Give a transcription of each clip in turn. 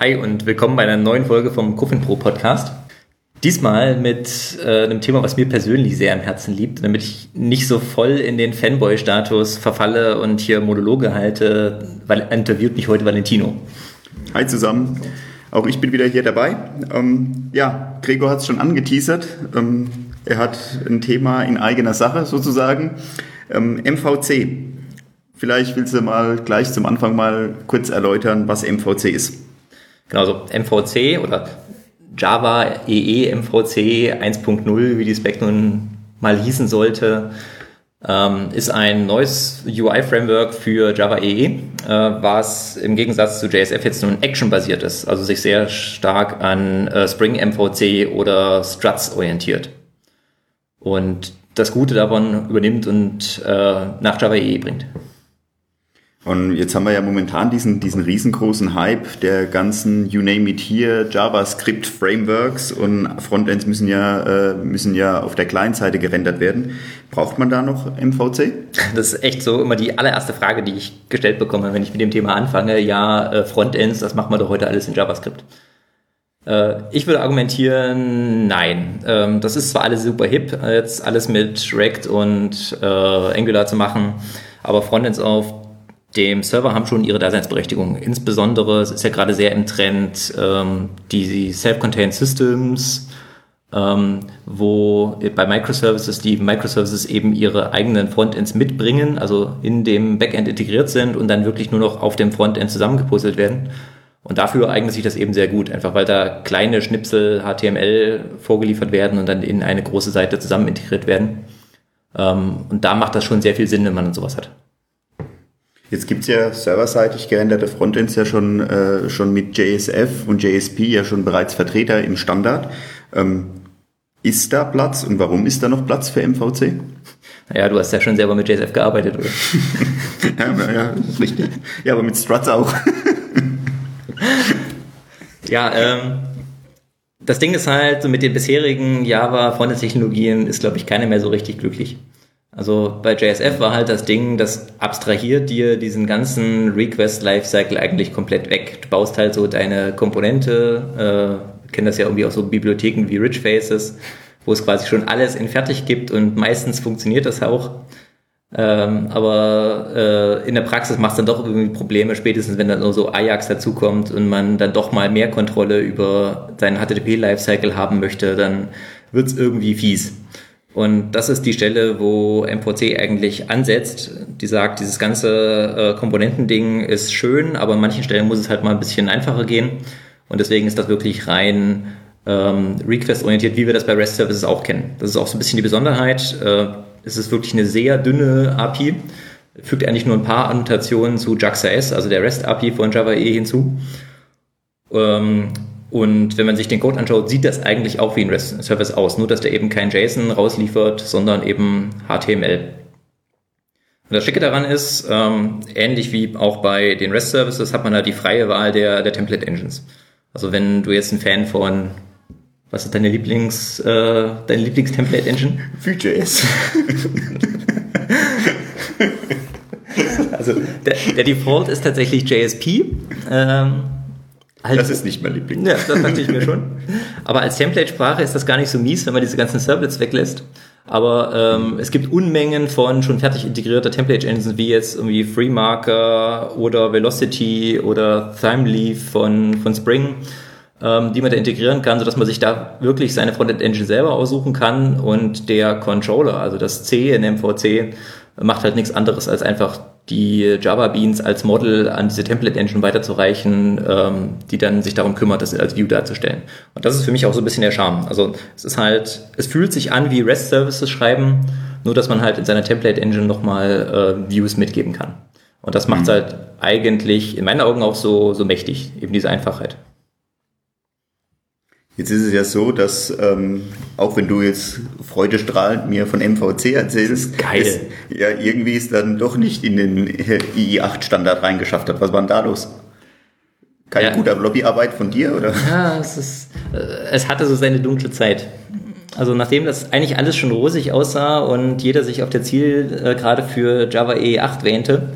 Hi und willkommen bei einer neuen Folge vom Kuffin Pro Podcast. Diesmal mit äh, einem Thema, was mir persönlich sehr am Herzen liegt, damit ich nicht so voll in den Fanboy-Status verfalle und hier Monologe halte, weil interviewt mich heute Valentino. Hi zusammen, auch ich bin wieder hier dabei. Ähm, ja, Gregor hat es schon angeteasert. Ähm, er hat ein Thema in eigener Sache sozusagen. Ähm, MVC. Vielleicht willst du mal gleich zum Anfang mal kurz erläutern, was MVC ist. Genau, so MVC oder Java EE MVC 1.0, wie die Spec nun mal hießen sollte, ähm, ist ein neues UI-Framework für Java EE, äh, was im Gegensatz zu JSF jetzt nun Action-basiert ist, also sich sehr stark an äh, Spring MVC oder Struts orientiert. Und das Gute davon übernimmt und äh, nach Java EE bringt. Und jetzt haben wir ja momentan diesen, diesen riesengroßen Hype der ganzen You name it here JavaScript Frameworks und Frontends müssen ja, äh, müssen ja auf der Client-Seite gerendert werden. Braucht man da noch MVC? Das ist echt so immer die allererste Frage, die ich gestellt bekomme, wenn ich mit dem Thema anfange. Ja, äh, Frontends, das macht man doch heute alles in JavaScript. Äh, ich würde argumentieren, nein. Ähm, das ist zwar alles super hip, jetzt alles mit React und Angular zu machen, aber Frontends auf dem Server haben schon ihre Daseinsberechtigung. Insbesondere, es ist ja gerade sehr im Trend, ähm, die Self-Contained Systems, ähm, wo bei Microservices die Microservices eben ihre eigenen Frontends mitbringen, also in dem Backend integriert sind und dann wirklich nur noch auf dem Frontend zusammengepuzzelt werden. Und dafür eignet sich das eben sehr gut, einfach weil da kleine Schnipsel HTML vorgeliefert werden und dann in eine große Seite zusammen integriert werden. Ähm, und da macht das schon sehr viel Sinn, wenn man sowas hat. Jetzt gibt's ja serverseitig gerenderte Frontends ja schon, äh, schon mit JSF und JSP ja schon bereits Vertreter im Standard. Ähm, ist da Platz und warum ist da noch Platz für MVC? Naja, du hast ja schon selber mit JSF gearbeitet, oder? ja, ja, richtig. Ja, aber mit Struts auch. ja, ähm, das Ding ist halt, so mit den bisherigen Java-Frontend-Technologien ist, glaube ich, keiner mehr so richtig glücklich. Also bei JSF war halt das Ding, das abstrahiert dir diesen ganzen Request Lifecycle eigentlich komplett weg. Du baust halt so deine Komponente, äh, kennen das ja irgendwie auch so Bibliotheken wie Rich Faces, wo es quasi schon alles in fertig gibt und meistens funktioniert das auch. Ähm, aber äh, in der Praxis macht es dann doch irgendwie Probleme, spätestens wenn dann nur so Ajax dazukommt und man dann doch mal mehr Kontrolle über seinen HTTP-Lifecycle haben möchte, dann wird es irgendwie fies. Und das ist die Stelle, wo MVC eigentlich ansetzt. Die sagt, dieses ganze äh, Komponentending ist schön, aber an manchen Stellen muss es halt mal ein bisschen einfacher gehen. Und deswegen ist das wirklich rein ähm, Request-orientiert, wie wir das bei REST Services auch kennen. Das ist auch so ein bisschen die Besonderheit. Äh, es ist wirklich eine sehr dünne API. Fügt eigentlich nur ein paar Annotationen zu JAX-S, also der REST-API von Java E hinzu. Ähm, und wenn man sich den Code anschaut, sieht das eigentlich auch wie ein REST-Service aus, nur dass der eben kein JSON rausliefert, sondern eben HTML. Und das Schicke daran ist, ähm, ähnlich wie auch bei den REST-Services, hat man da die freie Wahl der, der Template-Engines. Also wenn du jetzt ein Fan von, was ist deine Lieblings, äh, deine Lieblings-Template-Engine? Vue.js. also der, der Default ist tatsächlich JSP. Ähm, Halt, das ist nicht mein Liebling. Ja, das dachte ich mir schon. Aber als Template-Sprache ist das gar nicht so mies, wenn man diese ganzen Servlets weglässt. Aber ähm, es gibt Unmengen von schon fertig integrierter Template-Engines, wie jetzt irgendwie FreeMarker oder Velocity oder ThimeLeaf von, von Spring, ähm, die man da integrieren kann, sodass man sich da wirklich seine Frontend-Engine selber aussuchen kann und der Controller, also das C in MVC, macht halt nichts anderes als einfach die Java Beans als Model an diese Template Engine weiterzureichen, ähm, die dann sich darum kümmert, das als View darzustellen. Und das ist für mich auch so ein bisschen der Charme. Also es ist halt, es fühlt sich an wie REST Services schreiben, nur dass man halt in seiner Template Engine nochmal äh, Views mitgeben kann. Und das macht es mhm. halt eigentlich in meinen Augen auch so, so mächtig, eben diese Einfachheit. Jetzt ist es ja so, dass ähm, auch wenn du jetzt freudestrahlend mir von MVC erzählst, Geil. Es, ja irgendwie ist dann doch nicht in den II8-Standard reingeschafft hat. Was war denn da los? Keine ja. gute Lobbyarbeit von dir oder? Ja, es ist, äh, es hatte so seine dunkle Zeit. Also nachdem das eigentlich alles schon rosig aussah und jeder sich auf der Ziel äh, gerade für Java EE 8 wähnte,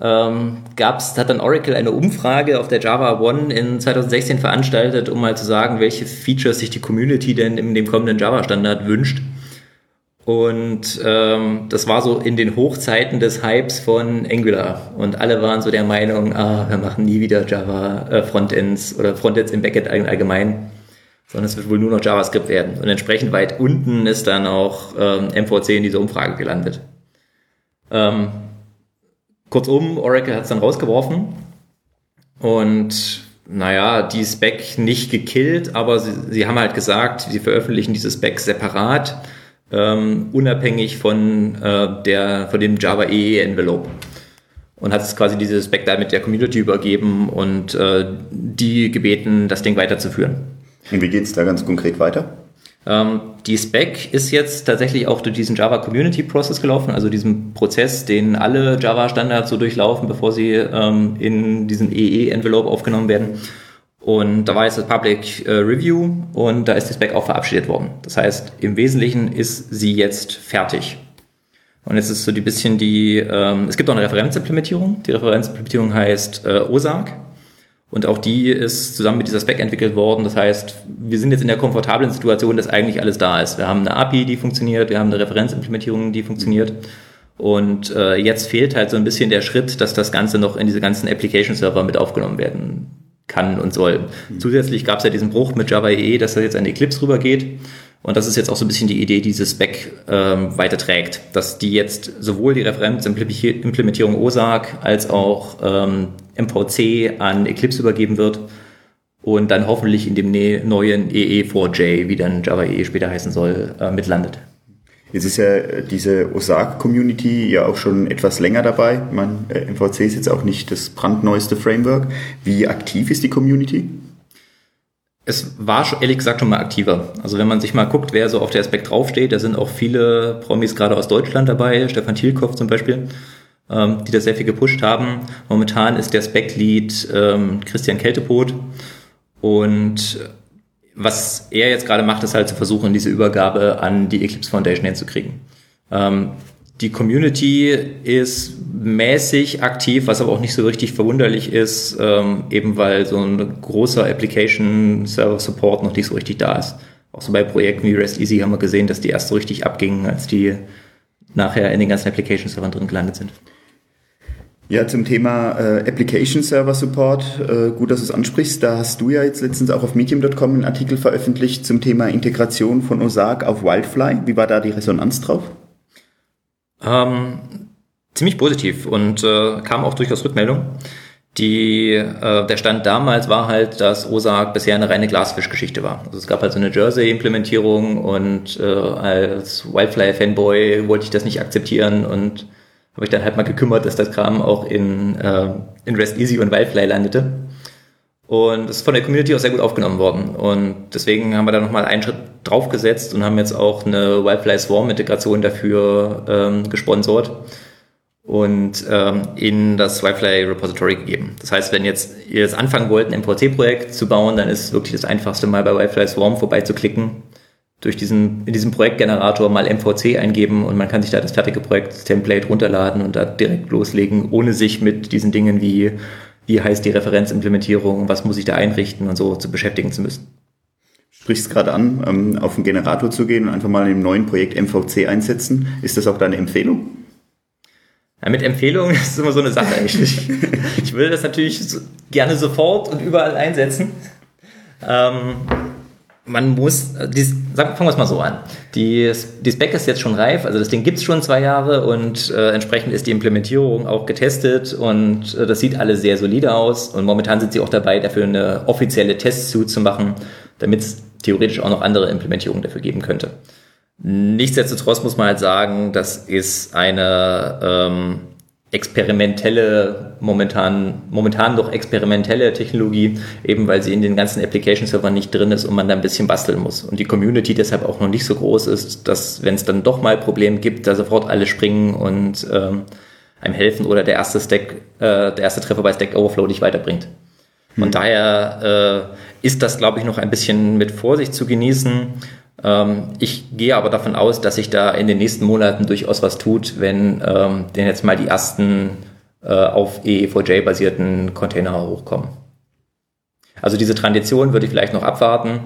ähm, gab's, hat dann Oracle eine Umfrage auf der Java One in 2016 veranstaltet, um mal zu sagen, welche Features sich die Community denn in dem kommenden Java-Standard wünscht. Und ähm, das war so in den Hochzeiten des Hypes von Angular. Und alle waren so der Meinung, ah, wir machen nie wieder Java äh, Frontends oder Frontends im Backend allgemein, sondern es wird wohl nur noch JavaScript werden. Und entsprechend weit unten ist dann auch ähm, MVC in dieser Umfrage gelandet. Ähm, Kurzum, Oracle hat es dann rausgeworfen und naja, die Spec nicht gekillt, aber sie, sie haben halt gesagt, sie veröffentlichen diese Spec separat, ähm, unabhängig von, äh, der, von dem Java EE Envelope. Und hat es quasi diese Spec da mit der Community übergeben und äh, die gebeten, das Ding weiterzuführen. Und wie geht es da ganz konkret weiter? Ähm, die Spec ist jetzt tatsächlich auch durch diesen Java Community Process gelaufen, also diesen Prozess, den alle Java Standards so durchlaufen, bevor sie ähm, in diesen EE-Envelope aufgenommen werden. Und da war jetzt das Public äh, Review und da ist die Spec auch verabschiedet worden. Das heißt, im Wesentlichen ist sie jetzt fertig. Und jetzt ist so die bisschen die, ähm, es gibt auch eine Referenzimplementierung. Die Referenzimplementierung heißt äh, OSAG. Und auch die ist zusammen mit dieser Spec entwickelt worden. Das heißt, wir sind jetzt in der komfortablen Situation, dass eigentlich alles da ist. Wir haben eine API, die funktioniert, wir haben eine Referenzimplementierung, die funktioniert. Und äh, jetzt fehlt halt so ein bisschen der Schritt, dass das Ganze noch in diese ganzen Application-Server mit aufgenommen werden kann und soll. Mhm. Zusätzlich gab es ja diesen Bruch mit Java EE, dass er jetzt an Eclipse rübergeht. Und das ist jetzt auch so ein bisschen die Idee, die diese Spec ähm, weiterträgt, dass die jetzt sowohl die Referenzimplementierung OSAG als auch ähm, MVC an Eclipse übergeben wird und dann hoffentlich in dem ne-, neuen EE4J, wie dann Java EE später heißen soll, äh, mitlandet. Jetzt ist ja diese OSAG-Community ja auch schon etwas länger dabei. Ich meine, äh, MVC ist jetzt auch nicht das brandneueste Framework. Wie aktiv ist die Community? Es war schon, ehrlich gesagt schon mal aktiver. Also wenn man sich mal guckt, wer so auf der Aspekt draufsteht, da sind auch viele Promis gerade aus Deutschland dabei, Stefan Thielkopf zum Beispiel, ähm, die da sehr viel gepusht haben. Momentan ist der Spec-Lead ähm, Christian Keltepot und was er jetzt gerade macht, ist halt zu versuchen, diese Übergabe an die Eclipse Foundation hinzukriegen. Ähm, die Community ist mäßig aktiv, was aber auch nicht so richtig verwunderlich ist, ähm, eben weil so ein großer Application Server Support noch nicht so richtig da ist. Auch so bei Projekten wie REST Easy haben wir gesehen, dass die erst so richtig abgingen, als die nachher in den ganzen Application Servern drin gelandet sind. Ja, zum Thema äh, Application Server Support, äh, gut, dass du es ansprichst. Da hast du ja jetzt letztens auch auf medium.com einen Artikel veröffentlicht zum Thema Integration von OSAG auf Wildfly. Wie war da die Resonanz drauf? Ähm, ziemlich positiv und äh, kam auch durchaus Rückmeldung. Die, äh, der Stand damals war halt, dass OSAG bisher eine reine Glasfischgeschichte war. Also es gab halt so eine Jersey-Implementierung und äh, als Wildfly-Fanboy wollte ich das nicht akzeptieren und habe ich dann halt mal gekümmert, dass das Kram auch in, äh, in REST Easy und Wildfly landete. Und das ist von der Community auch sehr gut aufgenommen worden. Und deswegen haben wir da nochmal einen Schritt draufgesetzt und haben jetzt auch eine Wildfly Swarm-Integration dafür ähm, gesponsert und ähm, in das Wildfly Repository gegeben. Das heißt, wenn jetzt ihr jetzt anfangen wollt, ein MVC-Projekt zu bauen, dann ist wirklich das einfachste mal bei Wildfly Swarm vorbeizuklicken, durch diesen, in diesem Projektgenerator mal MVC eingeben und man kann sich da das fertige Projekt-Template runterladen und da direkt loslegen, ohne sich mit diesen Dingen wie wie heißt die Referenzimplementierung, was muss ich da einrichten und so zu beschäftigen zu müssen. Sprichst gerade an, ähm, auf den Generator zu gehen und einfach mal in einem neuen Projekt MVC einsetzen. Ist das auch deine Empfehlung? Ja, mit Empfehlungen ist immer so eine Sache eigentlich. ich würde das natürlich gerne sofort und überall einsetzen. Ähm, man muss, die, sagen, fangen wir es mal so an. Die, die Spec ist jetzt schon reif, also das Ding gibt es schon zwei Jahre und äh, entsprechend ist die Implementierung auch getestet und äh, das sieht alles sehr solide aus und momentan sind sie auch dabei, dafür eine offizielle Testsuite zu machen, damit es theoretisch auch noch andere Implementierungen dafür geben könnte. Nichtsdestotrotz muss man halt sagen, das ist eine ähm, experimentelle, momentan, momentan doch experimentelle Technologie, eben weil sie in den ganzen Application-Servern nicht drin ist und man da ein bisschen basteln muss. Und die Community deshalb auch noch nicht so groß ist, dass, wenn es dann doch mal Probleme gibt, da sofort alle springen und ähm, einem helfen oder der erste Stack, äh, der erste Treffer bei Stack Overflow dich weiterbringt. Hm. daher äh, ist das, glaube ich, noch ein bisschen mit Vorsicht zu genießen. Ähm, ich gehe aber davon aus, dass sich da in den nächsten Monaten durchaus was tut, wenn ähm, denn jetzt mal die ersten äh, auf EE4J-basierten Container hochkommen. Also diese Tradition würde ich vielleicht noch abwarten.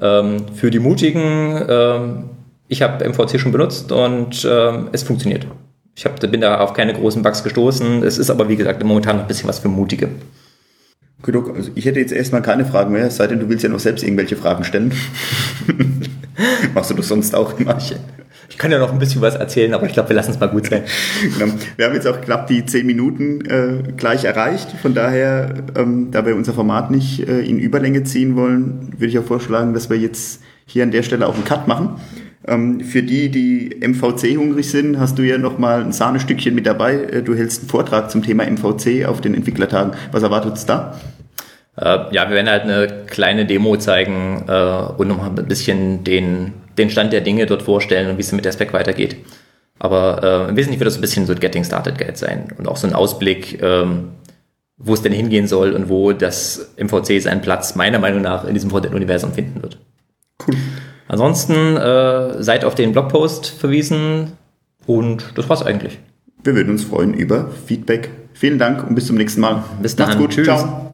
Ähm, für die Mutigen, ähm, ich habe MVC schon benutzt und ähm, es funktioniert. Ich hab, bin da auf keine großen Bugs gestoßen. Es ist aber, wie gesagt, momentan noch ein bisschen was für Mutige. Genug. Also ich hätte jetzt erstmal keine Fragen mehr, es sei denn, du willst ja noch selbst irgendwelche Fragen stellen. Machst du das sonst auch immer? Ich kann ja noch ein bisschen was erzählen, aber ich glaube, wir lassen es mal gut sein. Genau. Wir haben jetzt auch knapp die zehn Minuten äh, gleich erreicht. Von daher, ähm, da wir unser Format nicht äh, in Überlänge ziehen wollen, würde ich auch vorschlagen, dass wir jetzt hier an der Stelle auch einen Cut machen. Ähm, für die, die MVC hungrig sind, hast du ja noch mal ein Sahnestückchen mit dabei. Äh, du hältst einen Vortrag zum Thema MVC auf den Entwicklertagen. Was erwartet uns da? Äh, ja, wir werden halt eine kleine Demo zeigen äh, und noch ein bisschen den, den Stand der Dinge dort vorstellen und wie es mit der Spec weitergeht. Aber äh, im Wesentlichen wird das ein bisschen so Getting Started Geld sein und auch so ein Ausblick, ähm, wo es denn hingehen soll und wo das MVC seinen Platz meiner Meinung nach in diesem Frontend-Universum finden wird. Cool. Ansonsten äh, seid auf den Blogpost verwiesen und das war's eigentlich. Wir würden uns freuen über Feedback. Vielen Dank und bis zum nächsten Mal. Bis dann. Macht's gut. Tschüss. Ciao.